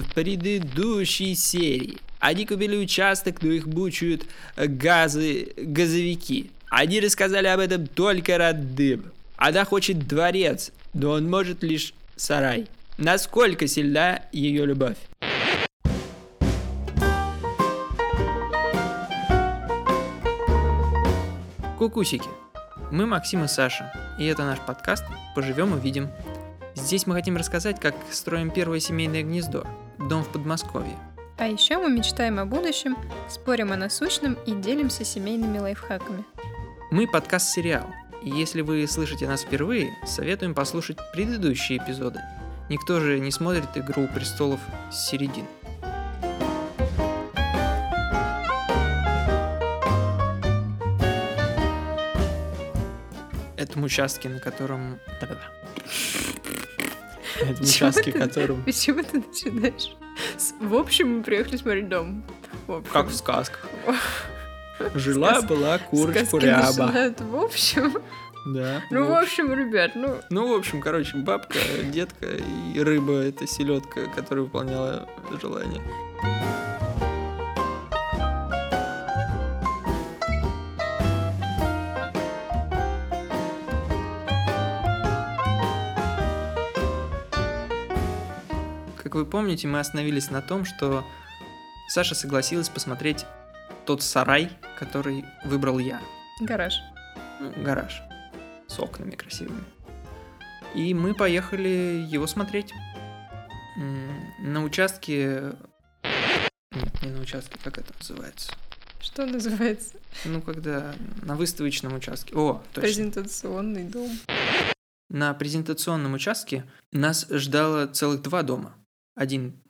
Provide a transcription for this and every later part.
в предыдущей серии. Они купили участок, но их мучают газы, газовики. Они рассказали об этом только родным. Она хочет дворец, но он может лишь сарай. Насколько сильна ее любовь? Кукусики. Мы Максим и Саша, и это наш подкаст «Поживем увидим». Здесь мы хотим рассказать, как строим первое семейное гнездо, дом в Подмосковье. А еще мы мечтаем о будущем, спорим о насущном и делимся семейными лайфхаками. Мы подкаст-сериал, и если вы слышите нас впервые, советуем послушать предыдущие эпизоды. Никто же не смотрит «Игру престолов» с середины. этом участке, на котором... этом участке, котором... Почему ты начинаешь? В общем, мы приехали смотреть дом. Как в сказках. Жила-была курочка ряба. В общем... Да. Ну, в общем, ребят, ну... Ну, в общем, короче, бабка, детка и рыба — это селедка, которая выполняла желание. Как вы помните, мы остановились на том, что Саша согласилась посмотреть тот сарай, который выбрал я. Гараж. Ну, гараж. С окнами красивыми. И мы поехали его смотреть. На участке... Нет, не на участке, как это называется? Что называется? Ну, когда на выставочном участке. О, точно. Презентационный дом. На презентационном участке нас ждало целых два дома. Один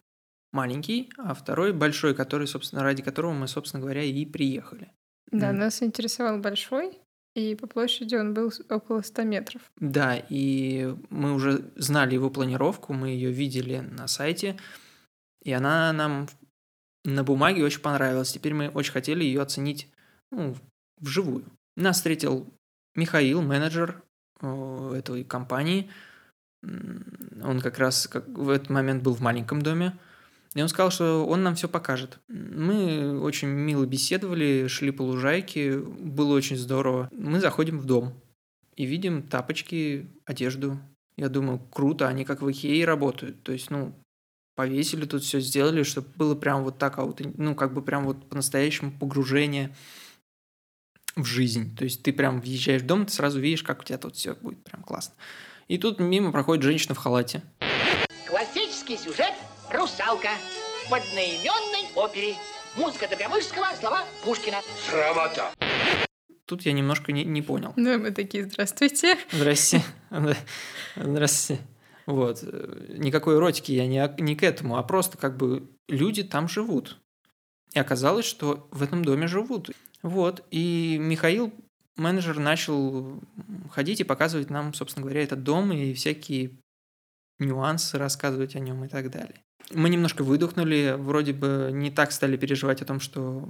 маленький, а второй большой, который, собственно, ради которого мы, собственно говоря, и приехали. Да, mm. нас интересовал большой, и по площади он был около 100 метров. Да, и мы уже знали его планировку, мы ее видели на сайте, и она нам на бумаге очень понравилась. Теперь мы очень хотели ее оценить ну, вживую. Нас встретил Михаил, менеджер э, этой компании, он как раз как в этот момент был в маленьком доме. И он сказал, что он нам все покажет. Мы очень мило беседовали, шли по лужайке, было очень здорово. Мы заходим в дом и видим тапочки, одежду. Я думаю, круто, они как в Икее работают. То есть, ну, повесили тут все, сделали, чтобы было прям вот так, ну, как бы прям вот по-настоящему погружение в жизнь. То есть ты прям въезжаешь в дом, ты сразу видишь, как у тебя тут все будет прям классно. И тут мимо проходит женщина в халате. Классический сюжет «Русалка» в одноименной опере. Музыка Добровольского, слова Пушкина. Срамота. Тут я немножко не, не понял. Ну, мы такие, здравствуйте. Здрасте. Здрасте. Вот. Никакой эротики я не, не к этому, а просто как бы люди там живут. И оказалось, что в этом доме живут. Вот. И Михаил менеджер начал ходить и показывать нам, собственно говоря, этот дом и всякие нюансы рассказывать о нем и так далее. Мы немножко выдохнули, вроде бы не так стали переживать о том, что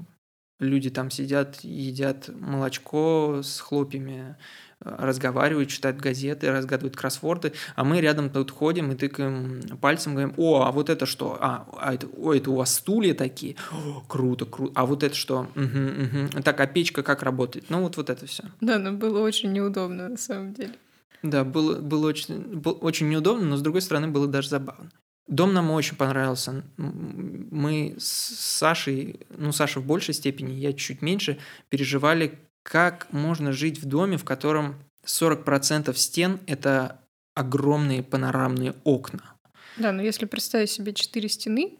люди там сидят, едят молочко с хлопьями, разговаривают, читают газеты, разгадывают кроссворды, а мы рядом тут ходим и тыкаем пальцем, говорим, о, а вот это что? А, а это, о, это у вас стулья такие? О, круто, круто. А вот это что? Угу, угу. Так, а печка как работает? Ну, вот, вот это все. Да, но было очень неудобно на самом деле. Да, было, было очень, было очень неудобно, но с другой стороны было даже забавно. Дом нам очень понравился. Мы с Сашей, ну, Саша в большей степени, я чуть меньше, переживали, как можно жить в доме, в котором 40% стен – это огромные панорамные окна. Да, но если представить себе четыре стены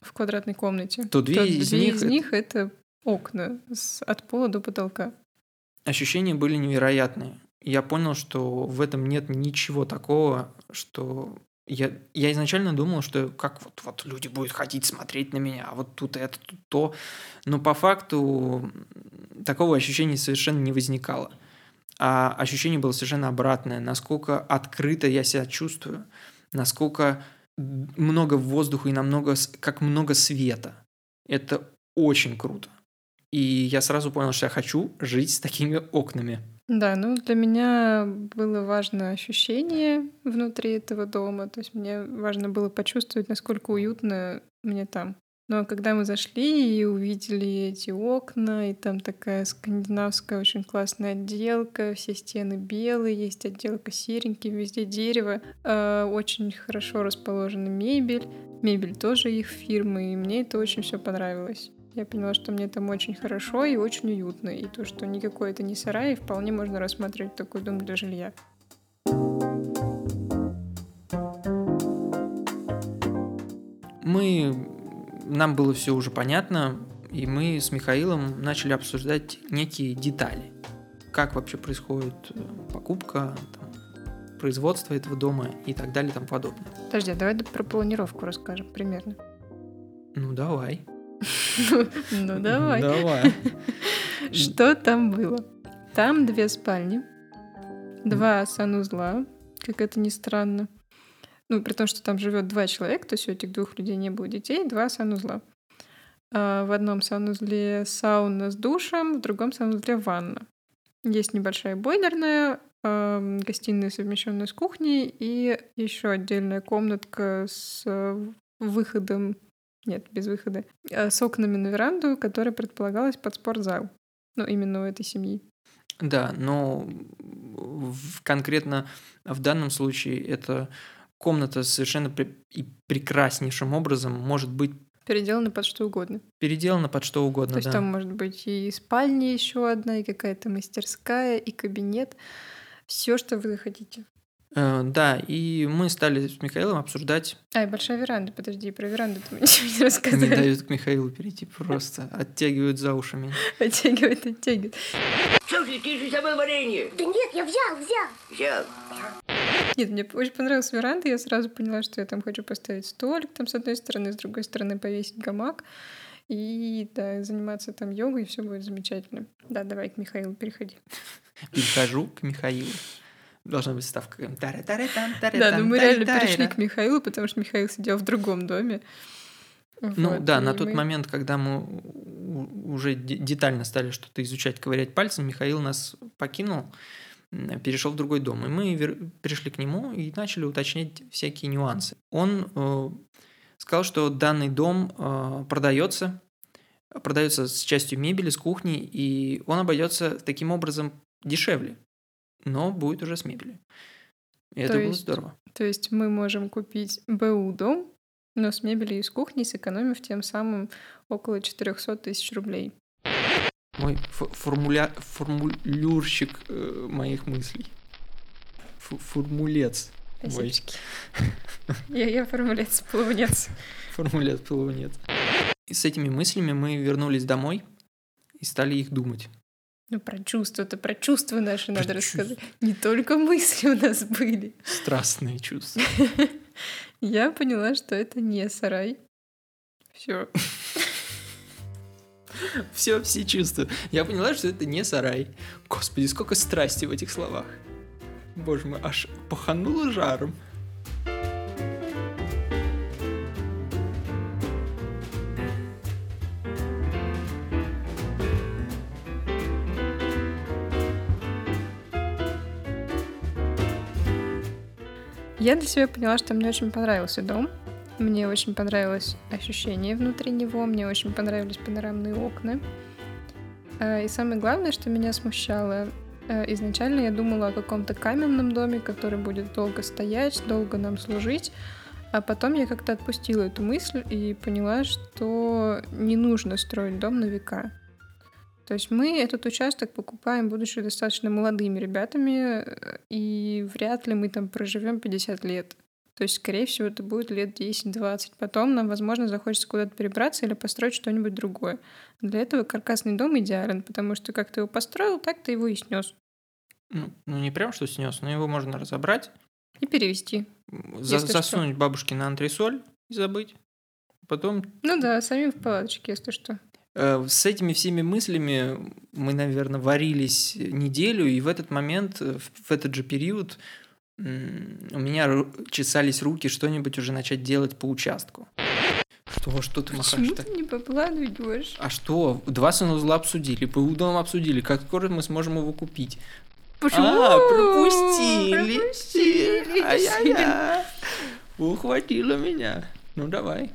в квадратной комнате, то две, то из, две них из них это окна с, от пола до потолка. Ощущения были невероятные. Я понял, что в этом нет ничего такого, что я, я изначально думал, что как вот, вот люди будут ходить смотреть на меня, а вот тут это, тут то. Но по факту такого ощущения совершенно не возникало. А ощущение было совершенно обратное. Насколько открыто я себя чувствую, насколько много воздуха и намного, как много света. Это очень круто. И я сразу понял, что я хочу жить с такими окнами. Да, ну для меня было важно ощущение внутри этого дома, то есть мне важно было почувствовать, насколько уютно мне там. Но когда мы зашли и увидели эти окна, и там такая скандинавская очень классная отделка, все стены белые, есть отделка серенький, везде дерево, э, очень хорошо расположена мебель, мебель тоже их фирмы, и мне это очень все понравилось. Я поняла, что мне там очень хорошо и очень уютно, и то, что никакой это не сарай, и вполне можно рассматривать такой дом для жилья. Мы нам было все уже понятно, и мы с Михаилом начали обсуждать некие детали. Как вообще происходит э, покупка, там, производство этого дома и так далее и тому подобное. Подожди, а давай про планировку расскажем примерно. Ну, давай. Ну, давай. Давай. Что там было? Там две спальни, два санузла, как это ни странно. Ну, при том, что там живет два человека, то есть у этих двух людей не было детей, два санузла. А в одном санузле сауна с душем, в другом санузле ванна. Есть небольшая бойлерная, э, гостиная, совмещенная с кухней, и еще отдельная комнатка с выходом, нет, без выхода, а с окнами на веранду, которая предполагалась под спортзал. Ну, именно у этой семьи. Да, но конкретно в данном случае это комната совершенно при... и прекраснейшим образом может быть Переделана под что угодно. Переделана под что угодно, То есть да. там может быть и спальня еще одна, и какая-то мастерская, и кабинет. Все, что вы захотите. Э, да, и мы стали с Михаилом обсуждать... А, и большая веранда, подожди, про веранду мы ничего не рассказали. Не дают к Михаилу перейти, просто оттягивают за меня. Оттягивают, оттягивают. Что ты, ты же забыл варенье? Да нет, я взял, взял. Взял. Нет, мне очень понравилась веранда, я сразу поняла, что я там хочу поставить столик там с одной стороны, с другой стороны повесить гамак и да, заниматься там йогой, и все будет замечательно. Да, давай к Михаилу переходи. Перехожу к Михаилу. Должна быть ставка. Да, ну мы реально перешли к Михаилу, потому что Михаил сидел в другом доме. Ну Вот, да, на тот мы- момент, когда мы уже де- детально стали что-то изучать, ковырять пальцем, Михаил нас покинул, перешел в другой дом. И мы вер- перешли к нему и начали уточнять всякие нюансы. Он э, сказал, что данный дом э, продается, продается с частью мебели, с кухни, и он обойдется таким образом дешевле, но будет уже с мебелью. И это было есть здорово. То есть мы можем купить БУ дом, но с мебелью и с кухней, сэкономив тем самым около 400 тысяч рублей. Мой ф- формуля... формулюрщик э, моих мыслей. Фу- формулец. Ой. Спасибо. Я, я формулец, плавнец. Формулец полунец. И с этими мыслями мы вернулись домой и стали их думать. Ну, про чувства, это про чувства наши Про надо чувства. рассказать. Не только мысли у нас были. Страстные чувства. Я поняла, что это не сарай. Все. Все, все чувства. Я поняла, что это не сарай. Господи, сколько страсти в этих словах. Боже мой, аж пахануло жаром. Я для себя поняла, что мне очень понравился дом. Мне очень понравилось ощущение внутри него, мне очень понравились панорамные окна. А, И самое главное, что меня смущало, э, изначально я думала о каком-то каменном доме, который будет долго стоять, долго нам служить, а потом я как-то отпустила эту мысль и поняла, что не нужно строить дом на века. То есть мы этот участок покупаем, будучи достаточно молодыми ребятами, э, и вряд ли мы там проживем 50 лет. То есть, скорее всего, это будет лет 10-20. Потом нам, возможно, захочется куда-то перебраться или построить что-нибудь другое. Для этого каркасный дом идеален, потому что как ты его построил, так ты его и снес. Ну, ну, не прям что снес, но его можно разобрать, И перевести. за- Если что. засунуть бабушке на антресоль и забыть. Потом Ну да, самим в палаточке, если что. Э, С этими всеми мыслями мы, наверное, варились неделю, и в этот момент, э, в этот же период, у меня чесались руки что-нибудь уже начать делать по участку. Что, что ты Почему махаешь-то? ты не по плану идешь? А что? Два санузла обсудили, ПУ дом обсудили, как скоро мы сможем его купить. Почему? А, пропустили. Пропустили. Ай-яй-яй. Ухватила меня. Ну, давай.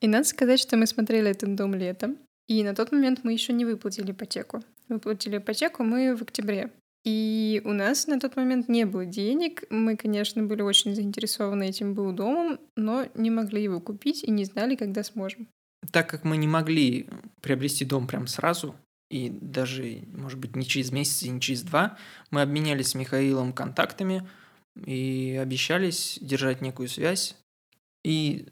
И надо сказать, что мы смотрели этот дом летом, и на тот момент мы еще не выплатили ипотеку. Выплатили ипотеку мы в октябре. И у нас на тот момент не было денег. Мы, конечно, были очень заинтересованы этим был домом, но не могли его купить и не знали, когда сможем. Так как мы не могли приобрести дом прям сразу, и даже, может быть, не через месяц и не через два, мы обменялись с Михаилом контактами и обещались держать некую связь. И,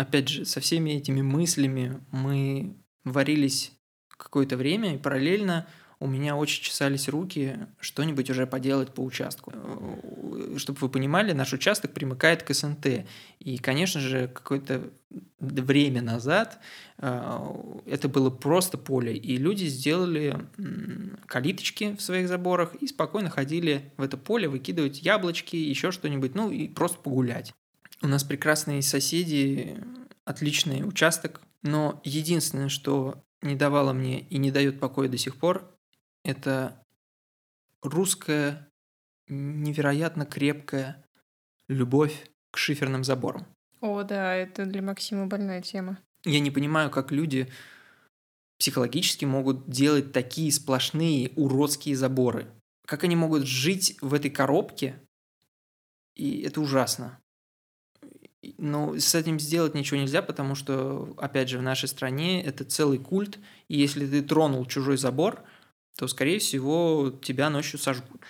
опять же, со всеми этими мыслями мы варились какое-то время, и параллельно у меня очень чесались руки что-нибудь уже поделать по участку. Чтобы вы понимали, наш участок примыкает к СНТ. И, конечно же, какое-то время назад э, это было просто поле, и люди сделали калиточки в своих заборах и спокойно ходили в это поле выкидывать яблочки, еще что-нибудь, ну и просто погулять. У нас прекрасные соседи, отличный участок, но единственное, что не давало мне и не дает покоя до сих пор, это русская невероятно крепкая любовь к шиферным заборам. О, да, это для Максима больная тема. Я не понимаю, как люди психологически могут делать такие сплошные уродские заборы. Как они могут жить в этой коробке, и это ужасно. Но с этим сделать ничего нельзя, потому что, опять же, в нашей стране это целый культ, и если ты тронул чужой забор, то, скорее всего, тебя ночью сожгут.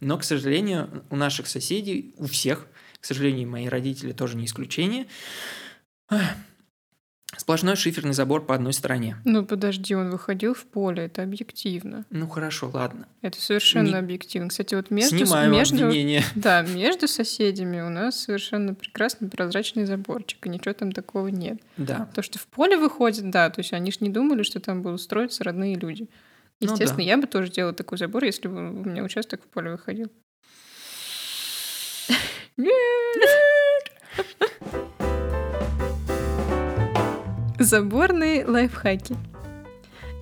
Но, к сожалению, у наших соседей, у всех, к сожалению, мои родители тоже не исключение, сплошной шиферный забор по одной стороне. Ну, подожди, он выходил в поле, это объективно. Ну хорошо, ладно. Это совершенно Не- объективно. Кстати, вот между, Снимаем между, обвинение. да, между соседями у нас совершенно прекрасный прозрачный заборчик, и ничего там такого нет. Да. То, что в поле выходит, да, то есть они ж не думали, что там будут строиться родные люди. Ну да. Естественно, я бы тоже делала такой забор, если бы у меня участок в поле выходил. Заборные лайфхаки.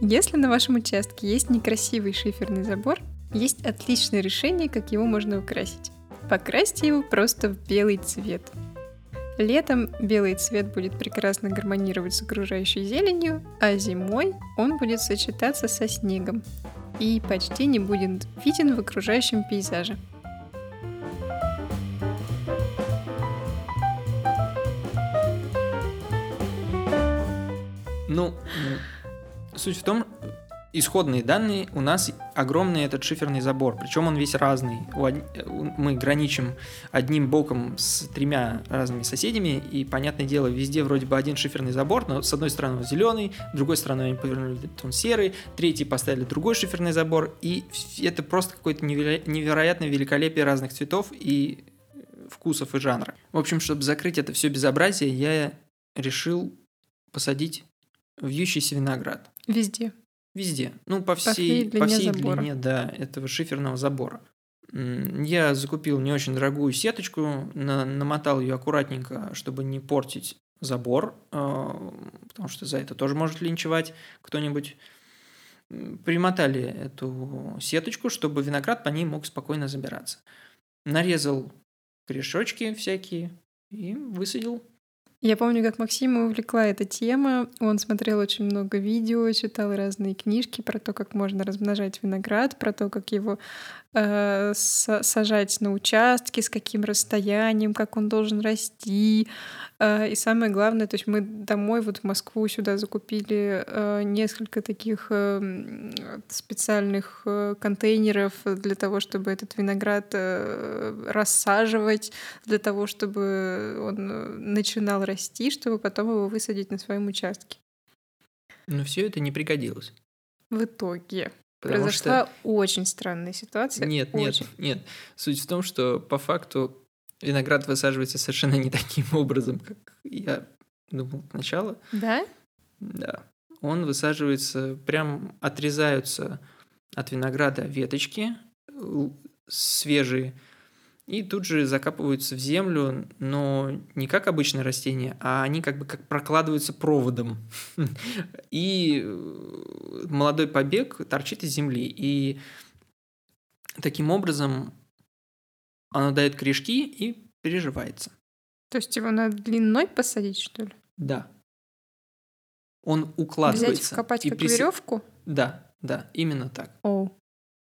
Если на вашем участке есть некрасивый шиферный забор, есть отличное решение, как его можно украсить. Покрасьте его просто в белый цвет. Летом белый цвет будет прекрасно гармонировать с окружающей зеленью, а зимой он будет сочетаться со снегом и почти не будет виден в окружающем пейзаже. Ну, суть в том, исходные данные у нас огромный этот шиферный забор, причем он весь разный. Мы граничим одним боком с тремя разными соседями, и, понятное дело, везде вроде бы один шиферный забор, но с одной стороны он зеленый, с другой стороны они повернули он серый, третий поставили другой шиферный забор, и это просто какое-то неверо- невероятное великолепие разных цветов и вкусов и жанра. В общем, чтобы закрыть это все безобразие, я решил посадить вьющийся виноград. Везде. Везде. Ну, по всей, всей по длине всей забора. длине, да, этого шиферного забора. Я закупил не очень дорогую сеточку, на- намотал ее аккуратненько, чтобы не портить забор, э, потому что за это тоже может линчевать кто-нибудь. Примотали эту сеточку, чтобы виноград по ней мог спокойно забираться. Нарезал корешочки всякие и высадил Я помню, как Максима увлекла эта тема. Он смотрел очень много видео, читал разные книжки про то, как можно размножать виноград, про то, как его э, са- сажать на участке, с каким расстоянием, как он должен расти. Э, и самое главное, то есть мы домой, вот в Москву сюда закупили э, несколько таких э, м, специальных э, контейнеров для того, чтобы этот виноград э, рассаживать, для того, чтобы он начинал расти, чтобы потом его высадить на своем участке. но все это не пригодилось. В итоге Потому произошла что очень странная ситуация. Нет, нет, Очень. нет. Суть в том, что по факту виноград высаживается совершенно не таким образом, как я думал сначала. Да? Да. Он высаживается, прям отрезаются от винограда веточки свежие, и тут же закапываются в землю, но не как обычное растение, а они как бы как прокладываются проводом. И э, молодой побег торчит из земли. И Таким образом, оно дает корешки и переживается. То есть его надо длиной посадить, что ли? Да. Он Взять, укладывается. вкопать и как приси- веревку? Да, да, именно так. О.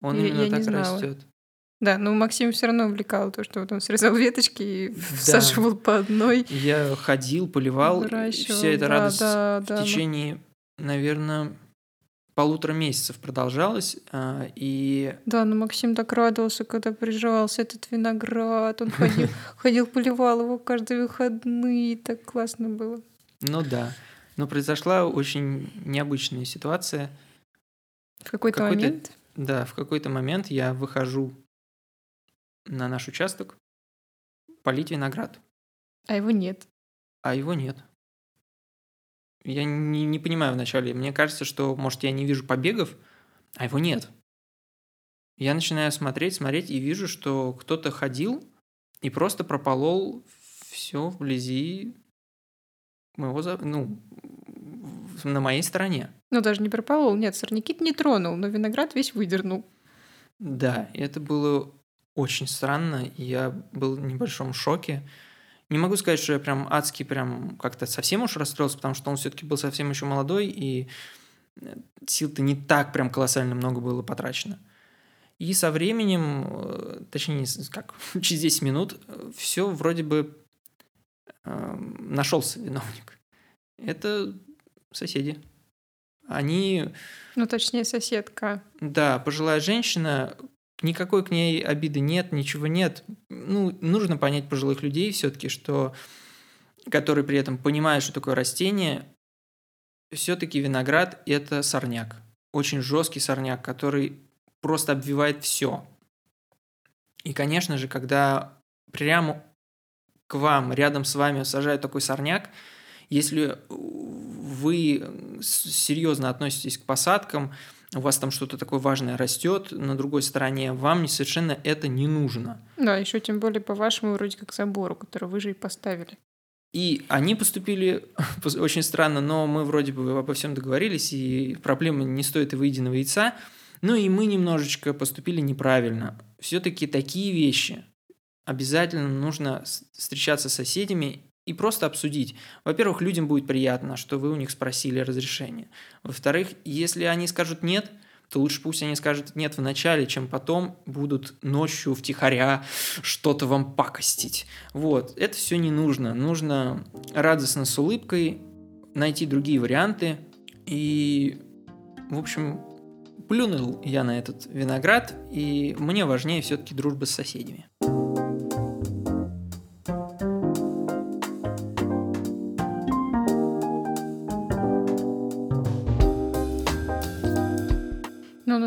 Он Я- именно я не так знала. растет. Да, но Максим все равно увлекал то, что вот он срезал веточки и всаживал по одной. Я ходил, поливал, выращивал. вся эта Да, радость да, в да, мы- течение, наверное, полутора месяцев продолжалась. а, И Да, но Максим так радовался, когда приживался этот виноград. Он ходил, ходил, поливал его каждые выходные. Так классно было. Ну да. Но произошла очень необычная ситуация. В какой-то Какой-то- момент... Да, в какой-то момент я выхожу на наш участок полить виноград, А его нет. а его нет. Я не, не понимаю вначале. Мне кажется, что, может, я не вижу побегов, а его нет. Я начинаю смотреть, смотреть и вижу, что кто-то ходил и просто прополол все вблизи моего, ну, на моей стороне. Ну, даже не прополол. Нет, сорняки не тронул, но виноград весь выдернул. Да, это было очень странно, и я был в небольшом шоке. Не могу сказать, что я прям адский, прям как-то совсем уж расстроился, потому что он все-таки был совсем еще молодой, и э, сил-то не так прям колоссально много было потрачено. И со временем, э, точнее, как, через 10 минут, все вроде бы нашелся виновник. Это соседи. Они Ну, точнее, соседка. да, пожилая женщина, никакой к ней обиды нет, ничего нет. Ну, нужно понять пожилых людей все-таки, что которые при этом понимают, что такое растение, все-таки виноград – это сорняк. Очень жесткий сорняк, который просто обвивает все. И, конечно же, когда прямо к вам, рядом с вами сажают такой сорняк, если вы серьезно относитесь к посадкам, у вас там что-то такое важное растет на другой стороне, вам совершенно это не нужно. Да, еще тем более по вашему вроде как забору, который вы же и поставили. И они поступили очень странно, но мы вроде бы обо всем договорились, и проблемы не стоит и выеденного яйца. Ну и мы немножечко поступили неправильно. Все-таки такие вещи обязательно нужно встречаться с соседями и просто обсудить. Во-первых, людям будет приятно, что вы у них спросили разрешение. Во-вторых, если они скажут нет, то лучше пусть они скажут нет в начале, чем потом будут ночью втихаря что-то вам пакостить. Вот, это все не нужно. Нужно радостно с улыбкой найти другие варианты. И, в общем, плюнул я на этот виноград, и мне важнее все-таки дружба с соседями.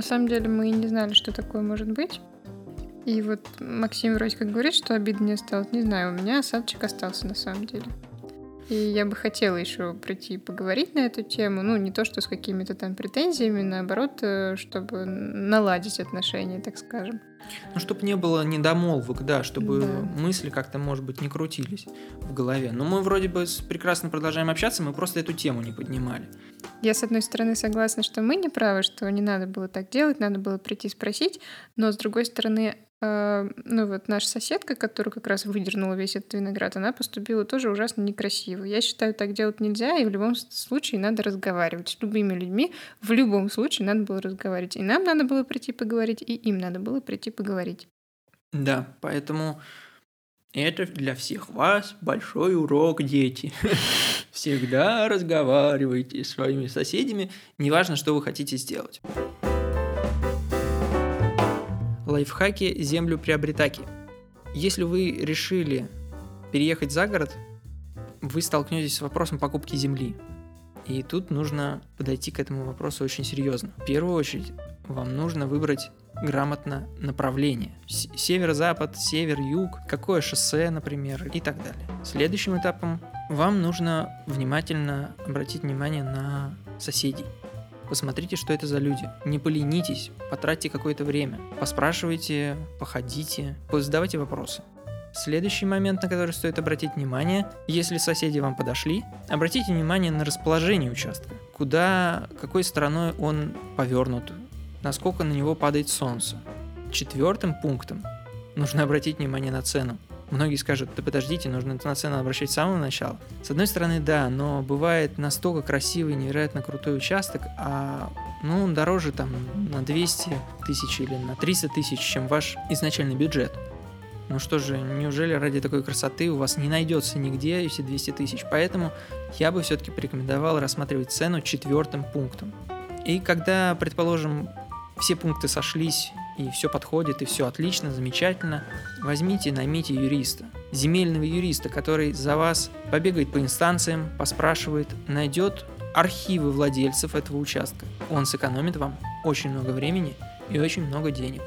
На самом деле мы не знали, что такое может быть. И вот Максим вроде как говорит, что обид не осталось. Не знаю, у меня осадочек остался на самом деле. И я бы хотела еще прийти и поговорить на эту тему. Ну, не то, что с какими-то там претензиями, наоборот, э, чтобы наладить отношения, так скажем. Ну, чтобы не было недомолвок, да, чтобы Да. мысли как-то, может быть, не крутились в голове. Но мы вроде бы прекрасно продолжаем общаться, мы просто эту тему не поднимали. Я, с одной стороны, согласна, что мы не правы, что не надо было так делать, надо было прийти спросить, но, с другой стороны, ну вот наша соседка, которая как раз выдернула весь этот виноград, она поступила тоже ужасно некрасиво. Я считаю, так делать нельзя, и в любом случае надо разговаривать с любыми людьми. В любом случае надо было разговаривать. И нам надо было прийти поговорить, и им надо было прийти поговорить. Да, поэтому это для всех вас большой урок, дети. Всегда разговаривайте с своими соседями, неважно, что вы хотите сделать. Лайфхаки землю приобретаки. Если вы решили переехать за город, вы столкнетесь с вопросом покупки земли. И тут нужно подойти к этому вопросу очень серьезно. В первую очередь, вам нужно выбрать грамотно направление. С- Северо-запад, север-юг, какое шоссе, например, и так далее. Следующим этапом вам нужно внимательно обратить внимание на соседей. Посмотрите, что это за люди. Не поленитесь, потратьте какое-то время. Поспрашивайте, походите, задавайте вопросы. Следующий момент, на который стоит обратить внимание, если соседи вам подошли, обратите внимание на расположение участка. Куда, какой стороной он повернут, насколько на него падает солнце. четвертым пунктом нужно обратить внимание на цену. Многие скажут, да подождите, нужно на цену обращать с самого начала. С одной стороны, да, но бывает настолько красивый, невероятно крутой участок, а ну, он дороже там на 200 тысяч или на 300 тысяч, чем ваш изначальный бюджет. Ну что же, неужели ради такой красоты у вас не найдется нигде эти 200 тысяч? Поэтому я бы все-таки порекомендовал рассматривать цену четвертым пунктом. И когда, предположим, все пункты сошлись, и все подходит, и все отлично, замечательно, возьмите, наймите юриста. Земельного юриста, который за вас побегает по инстанциям, поспрашивает, найдет архивы владельцев этого участка. Он сэкономит вам очень много времени и очень много денег.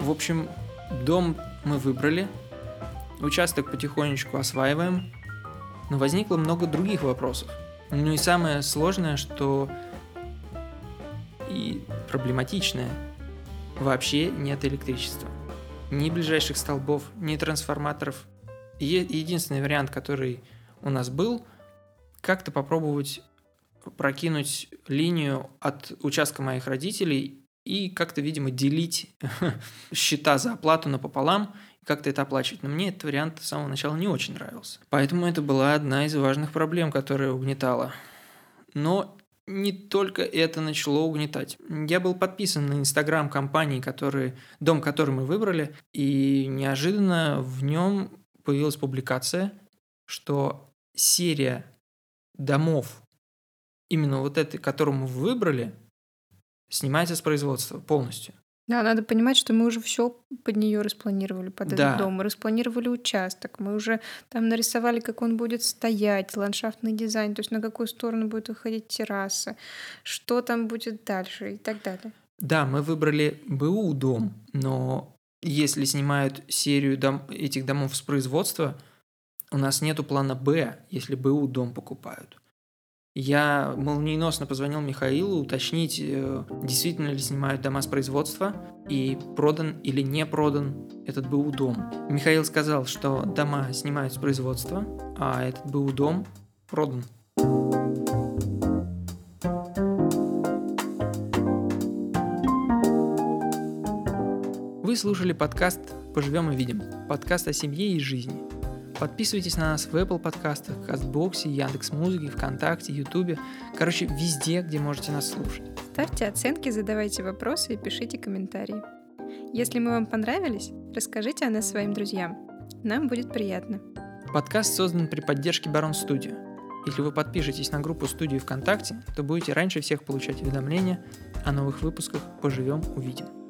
В общем, дом мы выбрали, участок потихонечку осваиваем, но возникло много других вопросов. Ну и самое сложное, что и проблематичное, вообще нет электричества. Ни ближайших столбов, ни трансформаторов. Е- единственный вариант, который у нас был, как-то попробовать прокинуть линию от участка моих родителей и как-то, видимо, делить счета за оплату напополам как-то это оплачивать. Но мне этот вариант с самого начала не очень нравился. Поэтому это была одна из важных проблем, которая угнетала. Но не только это начало угнетать. Я был подписан на инстаграм компании, который, дом, который мы выбрали, и неожиданно в нем появилась публикация, что серия домов, именно вот этой, которую мы выбрали, снимается с производства полностью. Да, надо понимать, что мы уже все под нее распланировали, под Да. этот дом. Мы распланировали участок, мы уже там нарисовали, как он будет стоять, ландшафтный дизайн, то есть на какую сторону будет выходить терраса, что там будет дальше и так далее. Да, мы выбрали БУ дом, но если снимают серию дом, этих домов с производства, у нас нету плана Б, если БУ дом покупают. Я молниеносно позвонил Михаилу уточнить, э, действительно ли снимают дома с производства и продан или не продан этот БУ дом. Михаил сказал, что дома снимают с производства, а этот БУ дом продан. Вы слушали подкаст «Поживем и видим» – подкаст о семье и жизни. Подписывайтесь на нас в Apple подкастах, Кастбоксе, Яндекс.Музыке, ВКонтакте, Ютубе. Короче, везде, где можете нас слушать. Ставьте оценки, задавайте вопросы и пишите комментарии. Если мы вам понравились, расскажите о нас своим друзьям. Нам будет приятно. Подкаст создан при поддержке Барон Студио. Если вы подпишетесь на группу студии ВКонтакте, то будете раньше всех получать уведомления о новых выпусках «Поживем, увидим».